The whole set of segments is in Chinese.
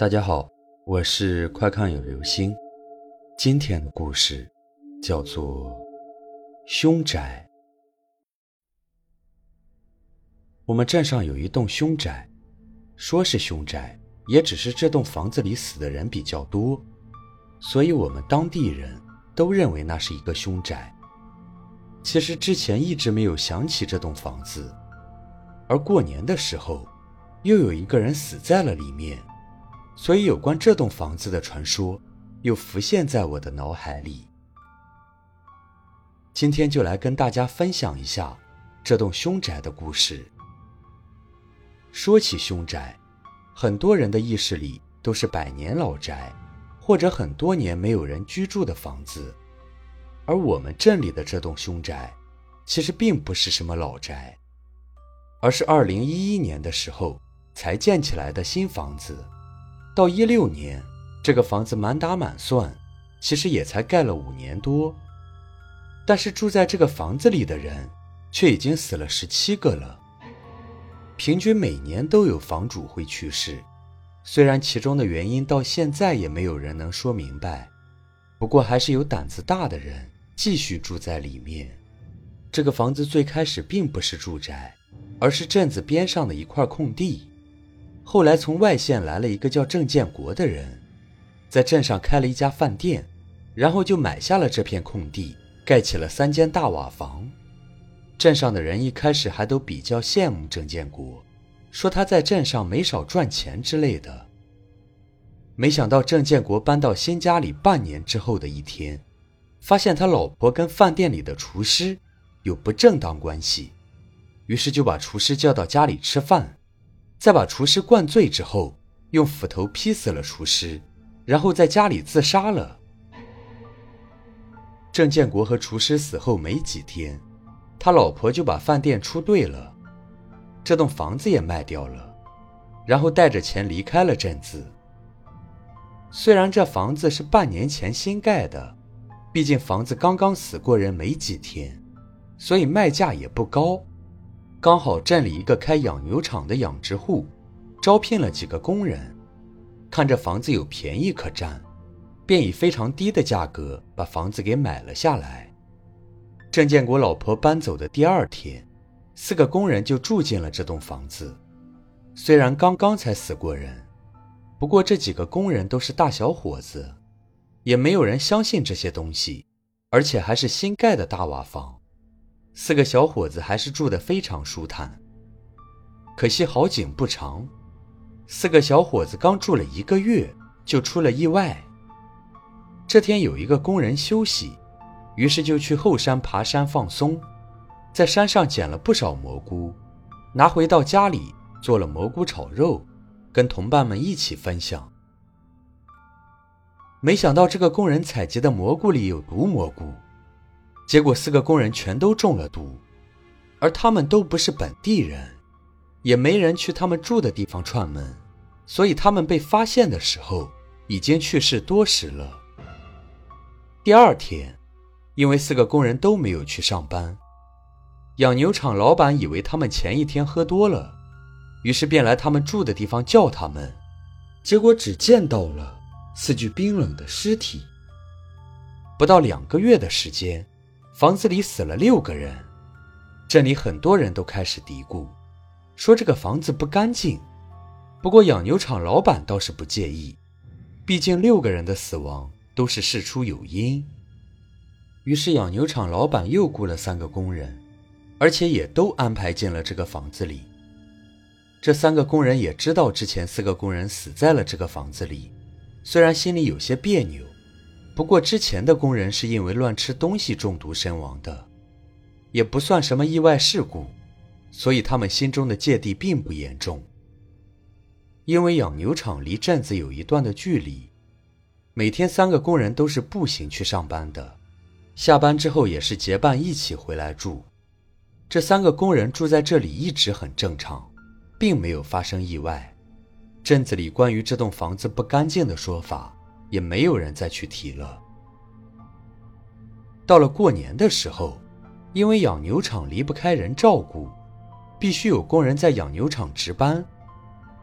大家好，我是快看有流星。今天的故事叫做《凶宅》。我们镇上有一栋凶宅，说是凶宅，也只是这栋房子里死的人比较多，所以我们当地人都认为那是一个凶宅。其实之前一直没有想起这栋房子，而过年的时候，又有一个人死在了里面。所以，有关这栋房子的传说又浮现在我的脑海里。今天就来跟大家分享一下这栋凶宅的故事。说起凶宅，很多人的意识里都是百年老宅，或者很多年没有人居住的房子。而我们镇里的这栋凶宅，其实并不是什么老宅，而是二零一一年的时候才建起来的新房子。到一六年，这个房子满打满算，其实也才盖了五年多。但是住在这个房子里的人，却已经死了十七个了。平均每年都有房主会去世，虽然其中的原因到现在也没有人能说明白，不过还是有胆子大的人继续住在里面。这个房子最开始并不是住宅，而是镇子边上的一块空地。后来从外县来了一个叫郑建国的人，在镇上开了一家饭店，然后就买下了这片空地，盖起了三间大瓦房。镇上的人一开始还都比较羡慕郑建国，说他在镇上没少赚钱之类的。没想到郑建国搬到新家里半年之后的一天，发现他老婆跟饭店里的厨师有不正当关系，于是就把厨师叫到家里吃饭。在把厨师灌醉之后，用斧头劈死了厨师，然后在家里自杀了。郑建国和厨师死后没几天，他老婆就把饭店出兑了，这栋房子也卖掉了，然后带着钱离开了镇子。虽然这房子是半年前新盖的，毕竟房子刚刚死过人没几天，所以卖价也不高。刚好镇里一个开养牛场的养殖户，招聘了几个工人，看这房子有便宜可占，便以非常低的价格把房子给买了下来。郑建国老婆搬走的第二天，四个工人就住进了这栋房子。虽然刚刚才死过人，不过这几个工人都是大小伙子，也没有人相信这些东西，而且还是新盖的大瓦房。四个小伙子还是住得非常舒坦。可惜好景不长，四个小伙子刚住了一个月就出了意外。这天有一个工人休息，于是就去后山爬山放松，在山上捡了不少蘑菇，拿回到家里做了蘑菇炒肉，跟同伴们一起分享。没想到这个工人采集的蘑菇里有毒蘑菇。结果四个工人全都中了毒，而他们都不是本地人，也没人去他们住的地方串门，所以他们被发现的时候已经去世多时了。第二天，因为四个工人都没有去上班，养牛场老板以为他们前一天喝多了，于是便来他们住的地方叫他们，结果只见到了四具冰冷的尸体。不到两个月的时间。房子里死了六个人，镇里很多人都开始嘀咕，说这个房子不干净。不过养牛场老板倒是不介意，毕竟六个人的死亡都是事出有因。于是养牛场老板又雇了三个工人，而且也都安排进了这个房子里。这三个工人也知道之前四个工人死在了这个房子里，虽然心里有些别扭。不过之前的工人是因为乱吃东西中毒身亡的，也不算什么意外事故，所以他们心中的芥蒂并不严重。因为养牛场离镇子有一段的距离，每天三个工人都是步行去上班的，下班之后也是结伴一起回来住。这三个工人住在这里一直很正常，并没有发生意外。镇子里关于这栋房子不干净的说法。也没有人再去提了。到了过年的时候，因为养牛场离不开人照顾，必须有工人在养牛场值班。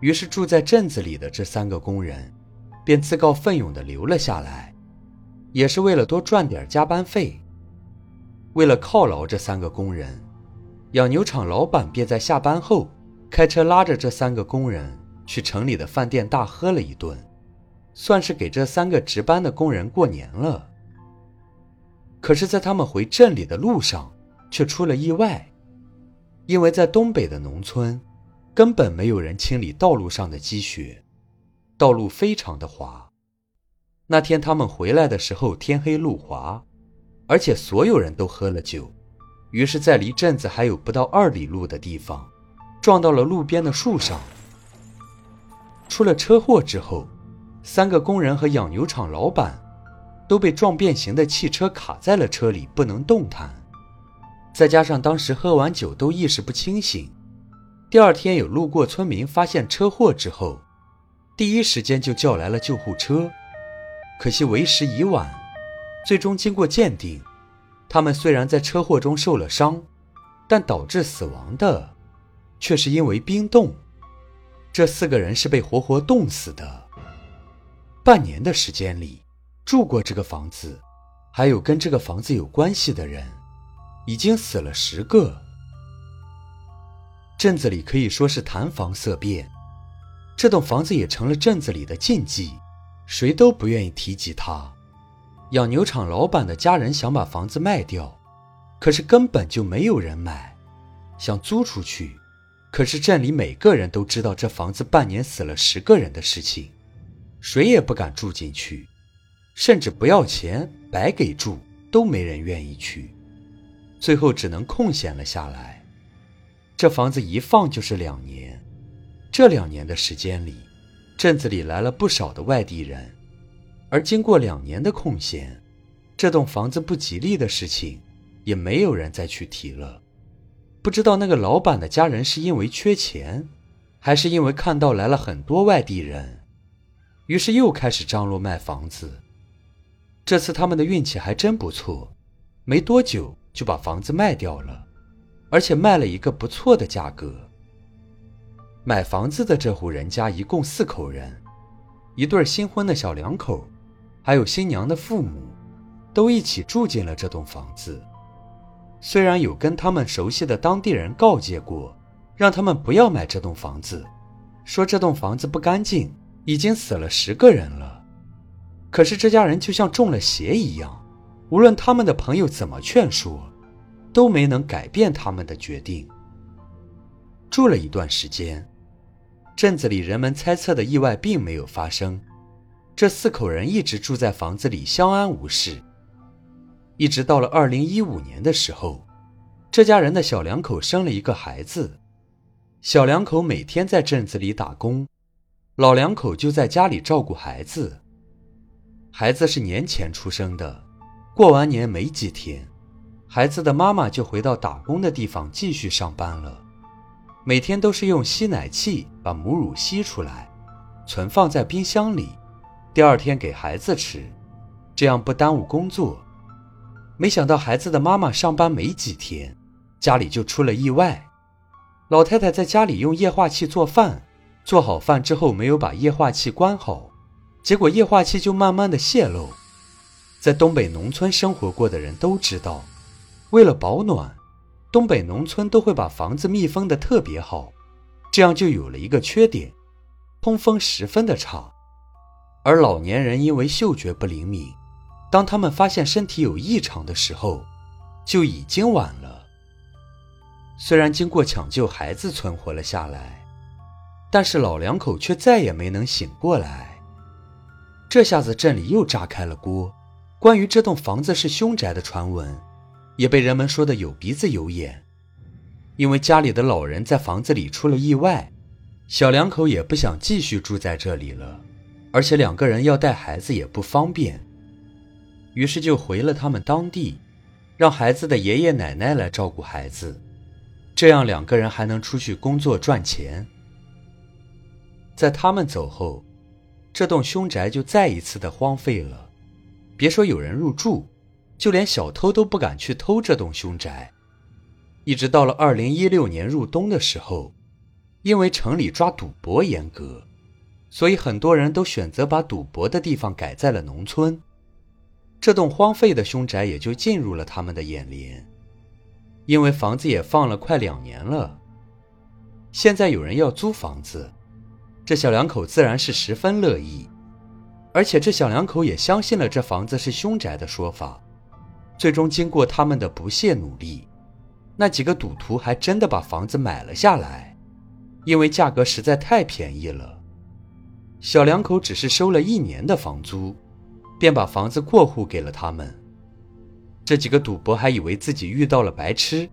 于是住在镇子里的这三个工人，便自告奋勇地留了下来，也是为了多赚点加班费。为了犒劳这三个工人，养牛场老板便在下班后开车拉着这三个工人去城里的饭店大喝了一顿，算是给这三个值班的工人过年了。可是，在他们回镇里的路上，却出了意外，因为在东北的农村。根本没有人清理道路上的积雪，道路非常的滑。那天他们回来的时候，天黑路滑，而且所有人都喝了酒，于是，在离镇子还有不到二里路的地方，撞到了路边的树上。出了车祸之后，三个工人和养牛场老板都被撞变形的汽车卡在了车里，不能动弹。再加上当时喝完酒都意识不清醒。第二天，有路过村民发现车祸之后，第一时间就叫来了救护车。可惜为时已晚，最终经过鉴定，他们虽然在车祸中受了伤，但导致死亡的却是因为冰冻。这四个人是被活活冻死的。半年的时间里，住过这个房子，还有跟这个房子有关系的人，已经死了十个。镇子里可以说是谈房色变，这栋房子也成了镇子里的禁忌，谁都不愿意提及它。养牛场老板的家人想把房子卖掉，可是根本就没有人买；想租出去，可是镇里每个人都知道这房子半年死了十个人的事情，谁也不敢住进去，甚至不要钱白给住都没人愿意去，最后只能空闲了下来。这房子一放就是两年，这两年的时间里，镇子里来了不少的外地人，而经过两年的空闲，这栋房子不吉利的事情，也没有人再去提了。不知道那个老板的家人是因为缺钱，还是因为看到来了很多外地人，于是又开始张罗卖房子。这次他们的运气还真不错，没多久就把房子卖掉了。而且卖了一个不错的价格。买房子的这户人家一共四口人，一对新婚的小两口，还有新娘的父母，都一起住进了这栋房子。虽然有跟他们熟悉的当地人告诫过，让他们不要买这栋房子，说这栋房子不干净，已经死了十个人了。可是这家人就像中了邪一样，无论他们的朋友怎么劝说。都没能改变他们的决定。住了一段时间，镇子里人们猜测的意外并没有发生。这四口人一直住在房子里，相安无事。一直到了二零一五年的时候，这家人的小两口生了一个孩子。小两口每天在镇子里打工，老两口就在家里照顾孩子。孩子是年前出生的，过完年没几天。孩子的妈妈就回到打工的地方继续上班了，每天都是用吸奶器把母乳吸出来，存放在冰箱里，第二天给孩子吃，这样不耽误工作。没想到孩子的妈妈上班没几天，家里就出了意外。老太太在家里用液化气做饭，做好饭之后没有把液化气关好，结果液化气就慢慢的泄漏。在东北农村生活过的人都知道。为了保暖，东北农村都会把房子密封的特别好，这样就有了一个缺点，通风十分的差。而老年人因为嗅觉不灵敏，当他们发现身体有异常的时候，就已经晚了。虽然经过抢救，孩子存活了下来，但是老两口却再也没能醒过来。这下子镇里又炸开了锅，关于这栋房子是凶宅的传闻。也被人们说的有鼻子有眼，因为家里的老人在房子里出了意外，小两口也不想继续住在这里了，而且两个人要带孩子也不方便，于是就回了他们当地，让孩子的爷爷奶奶来照顾孩子，这样两个人还能出去工作赚钱。在他们走后，这栋凶宅就再一次的荒废了，别说有人入住。就连小偷都不敢去偷这栋凶宅，一直到了二零一六年入冬的时候，因为城里抓赌博严格，所以很多人都选择把赌博的地方改在了农村。这栋荒废的凶宅也就进入了他们的眼帘。因为房子也放了快两年了，现在有人要租房子，这小两口自然是十分乐意。而且这小两口也相信了这房子是凶宅的说法。最终，经过他们的不懈努力，那几个赌徒还真的把房子买了下来，因为价格实在太便宜了。小两口只是收了一年的房租，便把房子过户给了他们。这几个赌博还以为自己遇到了白痴，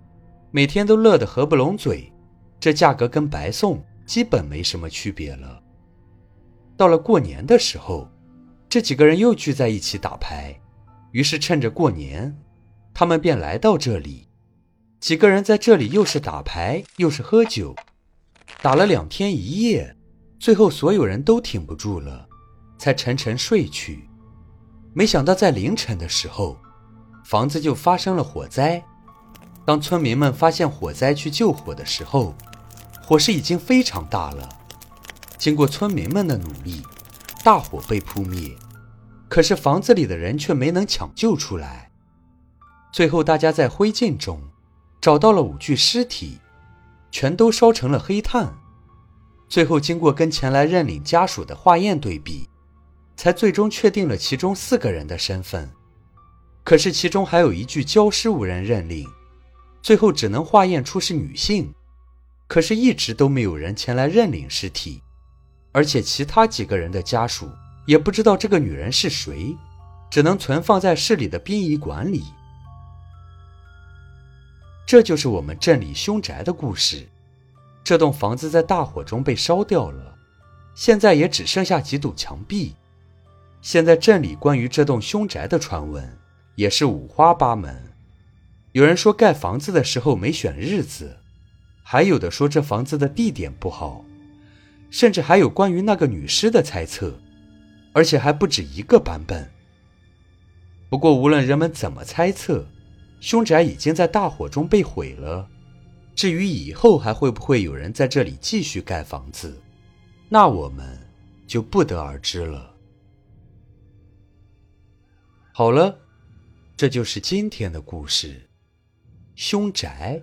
每天都乐得合不拢嘴。这价格跟白送基本没什么区别了。到了过年的时候，这几个人又聚在一起打牌。于是趁着过年，他们便来到这里。几个人在这里又是打牌又是喝酒，打了两天一夜，最后所有人都挺不住了，才沉沉睡去。没想到在凌晨的时候，房子就发生了火灾。当村民们发现火灾去救火的时候，火势已经非常大了。经过村民们的努力，大火被扑灭。可是房子里的人却没能抢救出来，最后大家在灰烬中找到了五具尸体，全都烧成了黑炭。最后经过跟前来认领家属的化验对比，才最终确定了其中四个人的身份。可是其中还有一具焦尸无人认领，最后只能化验出是女性。可是，一直都没有人前来认领尸体，而且其他几个人的家属。也不知道这个女人是谁，只能存放在市里的殡仪馆里。这就是我们镇里凶宅的故事。这栋房子在大火中被烧掉了，现在也只剩下几堵墙壁。现在镇里关于这栋凶宅的传闻也是五花八门。有人说盖房子的时候没选日子，还有的说这房子的地点不好，甚至还有关于那个女尸的猜测。而且还不止一个版本。不过，无论人们怎么猜测，凶宅已经在大火中被毁了。至于以后还会不会有人在这里继续盖房子，那我们就不得而知了。好了，这就是今天的故事——凶宅。